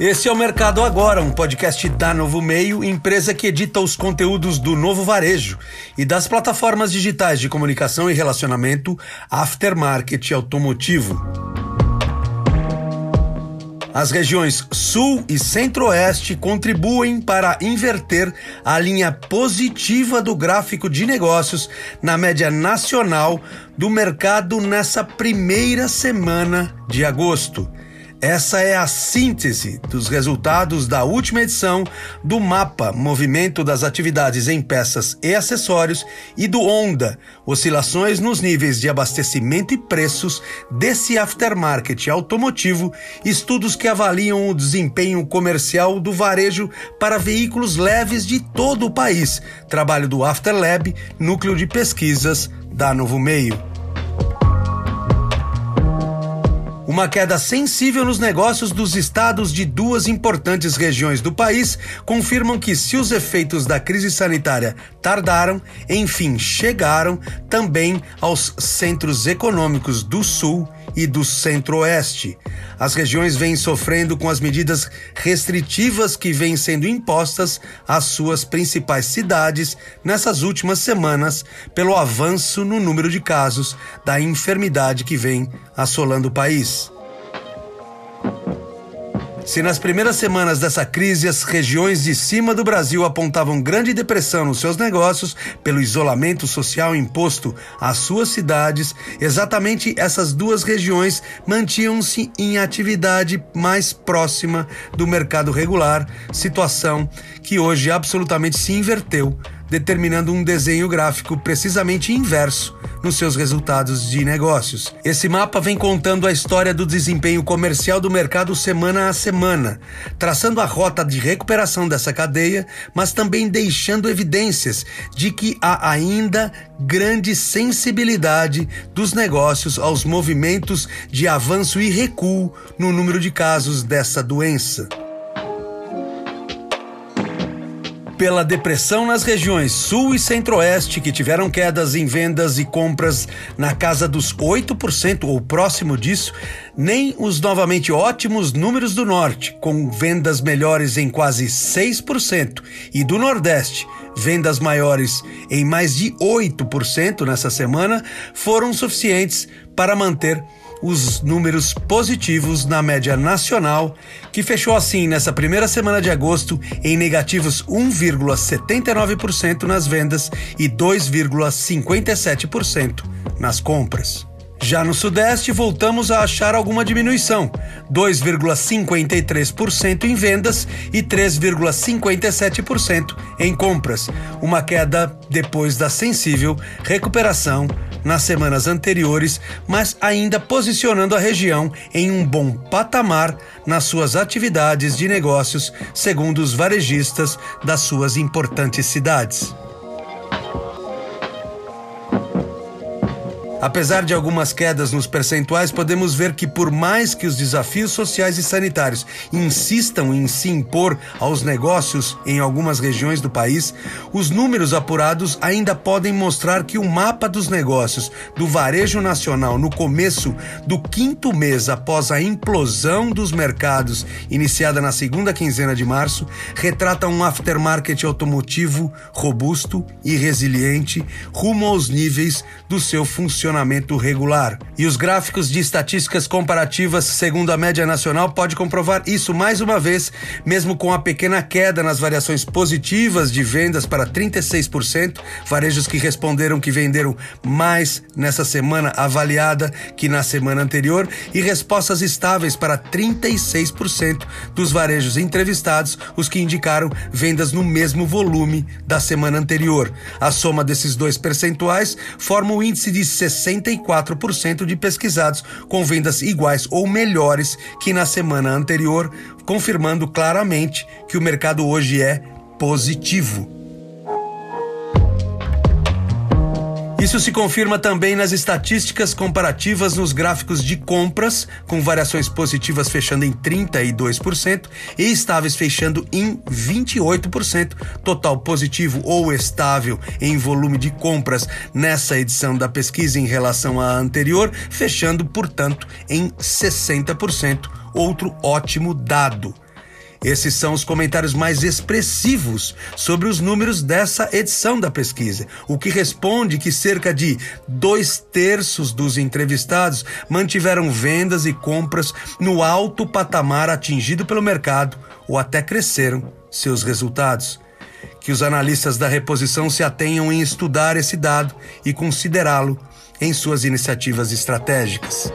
Esse é o Mercado Agora, um podcast da Novo Meio, empresa que edita os conteúdos do novo varejo e das plataformas digitais de comunicação e relacionamento aftermarket automotivo. As regiões Sul e Centro-Oeste contribuem para inverter a linha positiva do gráfico de negócios na média nacional do mercado nessa primeira semana de agosto. Essa é a síntese dos resultados da última edição do Mapa Movimento das Atividades em Peças e Acessórios e do Onda, oscilações nos níveis de abastecimento e preços desse aftermarket automotivo, estudos que avaliam o desempenho comercial do varejo para veículos leves de todo o país. Trabalho do Afterlab, núcleo de pesquisas da Novo Meio. Uma queda sensível nos negócios dos estados de duas importantes regiões do país confirmam que, se os efeitos da crise sanitária tardaram, enfim chegaram também aos centros econômicos do Sul e do Centro-Oeste. As regiões vêm sofrendo com as medidas restritivas que vêm sendo impostas às suas principais cidades nessas últimas semanas pelo avanço no número de casos da enfermidade que vem assolando o país. Se nas primeiras semanas dessa crise as regiões de cima do Brasil apontavam grande depressão nos seus negócios pelo isolamento social imposto às suas cidades, exatamente essas duas regiões mantinham-se em atividade mais próxima do mercado regular, situação que hoje absolutamente se inverteu determinando um desenho gráfico precisamente inverso nos seus resultados de negócios. Esse mapa vem contando a história do desempenho comercial do mercado semana a semana, traçando a rota de recuperação dessa cadeia, mas também deixando evidências de que há ainda grande sensibilidade dos negócios aos movimentos de avanço e recuo no número de casos dessa doença. Pela depressão nas regiões Sul e Centro-Oeste, que tiveram quedas em vendas e compras na casa dos 8% ou próximo disso, nem os novamente ótimos números do Norte, com vendas melhores em quase 6%, e do Nordeste, vendas maiores em mais de 8% nessa semana, foram suficientes para manter os números positivos na média nacional, que fechou assim nessa primeira semana de agosto em negativos 1,79% nas vendas e 2,57% nas compras. Já no Sudeste, voltamos a achar alguma diminuição, 2,53% em vendas e 3,57% em compras, uma queda depois da sensível recuperação nas semanas anteriores, mas ainda posicionando a região em um bom patamar nas suas atividades de negócios, segundo os varejistas das suas importantes cidades. Apesar de algumas quedas nos percentuais, podemos ver que, por mais que os desafios sociais e sanitários insistam em se impor aos negócios em algumas regiões do país, os números apurados ainda podem mostrar que o mapa dos negócios do varejo nacional no começo do quinto mês após a implosão dos mercados, iniciada na segunda quinzena de março, retrata um aftermarket automotivo robusto e resiliente rumo aos níveis do seu funcionamento funcionamento regular. E os gráficos de estatísticas comparativas, segundo a média nacional, pode comprovar isso mais uma vez, mesmo com a pequena queda nas variações positivas de vendas para 36%, varejos que responderam que venderam mais nessa semana avaliada que na semana anterior, e respostas estáveis para 36% dos varejos entrevistados, os que indicaram vendas no mesmo volume da semana anterior. A soma desses dois percentuais forma o índice de 60 64% de pesquisados com vendas iguais ou melhores que na semana anterior, confirmando claramente que o mercado hoje é positivo. Isso se confirma também nas estatísticas comparativas nos gráficos de compras, com variações positivas fechando em 32% e estáveis fechando em 28%, total positivo ou estável em volume de compras nessa edição da pesquisa em relação à anterior, fechando, portanto, em 60%, outro ótimo dado. Esses são os comentários mais expressivos sobre os números dessa edição da pesquisa, o que responde que cerca de dois terços dos entrevistados mantiveram vendas e compras no alto patamar atingido pelo mercado ou até cresceram seus resultados. Que os analistas da reposição se atenham em estudar esse dado e considerá-lo em suas iniciativas estratégicas.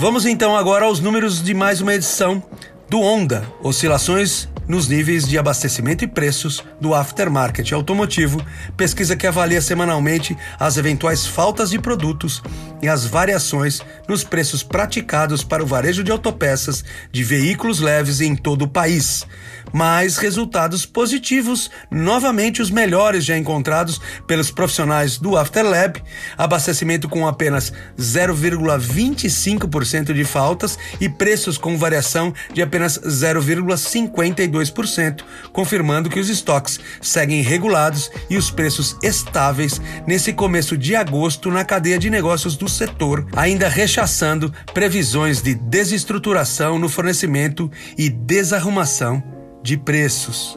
Vamos então agora aos números de mais uma edição do Onda, oscilações nos níveis de abastecimento e preços do aftermarket automotivo, pesquisa que avalia semanalmente as eventuais faltas de produtos e as variações nos preços praticados para o varejo de autopeças de veículos leves em todo o país. Mas resultados positivos, novamente os melhores já encontrados pelos profissionais do Afterlab, abastecimento com apenas 0,25% de faltas e preços com variação de apenas 0,52%, confirmando que os estoques seguem regulados e os preços estáveis nesse começo de agosto na cadeia de negócios do setor, ainda rechaçando previsões de desestruturação no fornecimento e desarrumação de preços.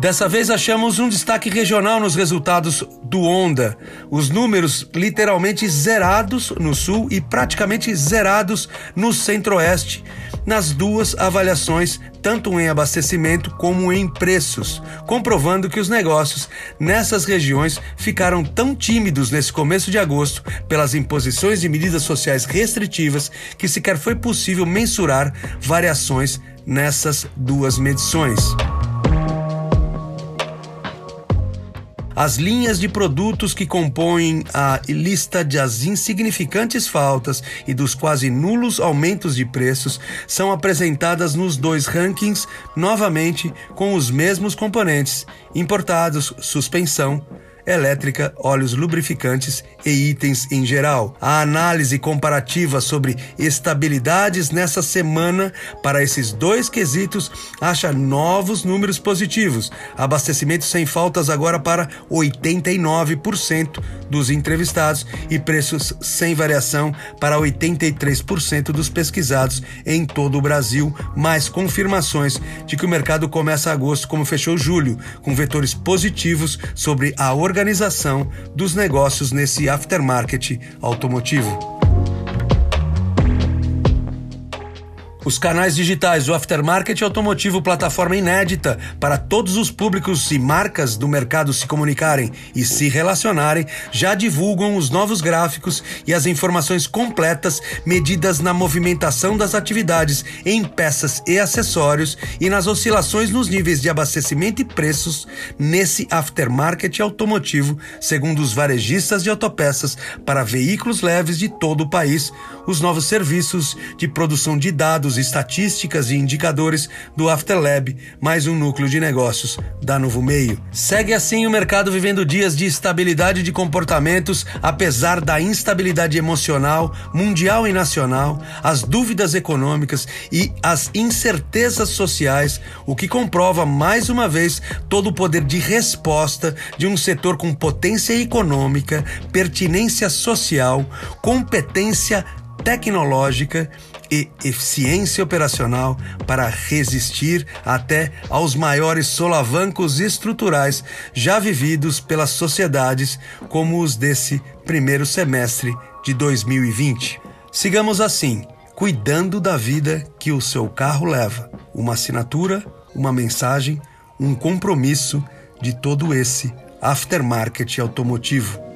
Dessa vez achamos um destaque regional nos resultados do Onda. Os números literalmente zerados no sul e praticamente zerados no centro-oeste, nas duas avaliações, tanto em abastecimento como em preços, comprovando que os negócios nessas regiões ficaram tão tímidos nesse começo de agosto pelas imposições de medidas sociais restritivas que sequer foi possível mensurar variações nessas duas medições. As linhas de produtos que compõem a lista das insignificantes faltas e dos quase nulos aumentos de preços são apresentadas nos dois rankings, novamente com os mesmos componentes: importados, suspensão, elétrica, óleos lubrificantes e itens em geral. A análise comparativa sobre estabilidades nessa semana para esses dois quesitos acha novos números positivos. Abastecimento sem faltas agora para 89% dos entrevistados e preços sem variação para 83% dos pesquisados em todo o Brasil, mais confirmações de que o mercado começa agosto como fechou julho, com vetores positivos sobre a organização dos negócios nesse aftermarket automotivo. Os canais digitais do Aftermarket Automotivo, plataforma inédita para todos os públicos e marcas do mercado se comunicarem e se relacionarem, já divulgam os novos gráficos e as informações completas medidas na movimentação das atividades em peças e acessórios e nas oscilações nos níveis de abastecimento e preços nesse aftermarket automotivo, segundo os varejistas de autopeças para veículos leves de todo o país, os novos serviços de produção de dados estatísticas e indicadores do Afterlab, mais um núcleo de negócios da Novo Meio. Segue assim o mercado vivendo dias de estabilidade de comportamentos, apesar da instabilidade emocional, mundial e nacional, as dúvidas econômicas e as incertezas sociais, o que comprova mais uma vez todo o poder de resposta de um setor com potência econômica, pertinência social, competência tecnológica e eficiência operacional para resistir até aos maiores solavancos estruturais já vividos pelas sociedades, como os desse primeiro semestre de 2020. Sigamos assim, cuidando da vida que o seu carro leva. Uma assinatura, uma mensagem, um compromisso de todo esse aftermarket automotivo.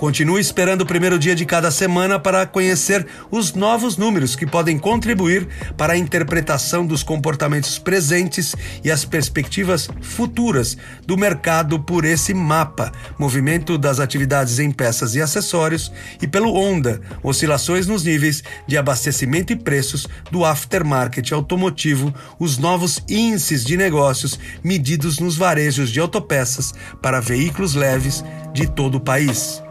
Continue esperando o primeiro dia de cada semana para conhecer os novos números que podem contribuir para a interpretação dos comportamentos presentes e as perspectivas futuras do mercado por esse mapa, movimento das atividades em peças e acessórios, e pelo ONDA, oscilações nos níveis de abastecimento e preços do aftermarket automotivo, os novos índices de negócios medidos nos varejos de autopeças para veículos leves de todo o país.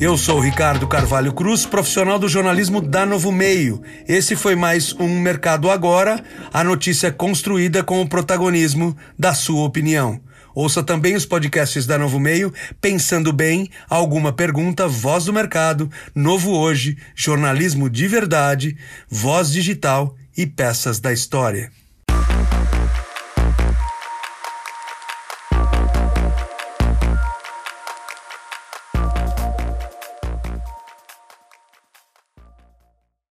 Eu sou Ricardo Carvalho Cruz, profissional do jornalismo da Novo Meio. Esse foi mais um Mercado Agora, a notícia construída com o protagonismo da sua opinião. Ouça também os podcasts da Novo Meio, Pensando Bem, Alguma Pergunta, Voz do Mercado, Novo Hoje, Jornalismo de Verdade, Voz Digital e Peças da História.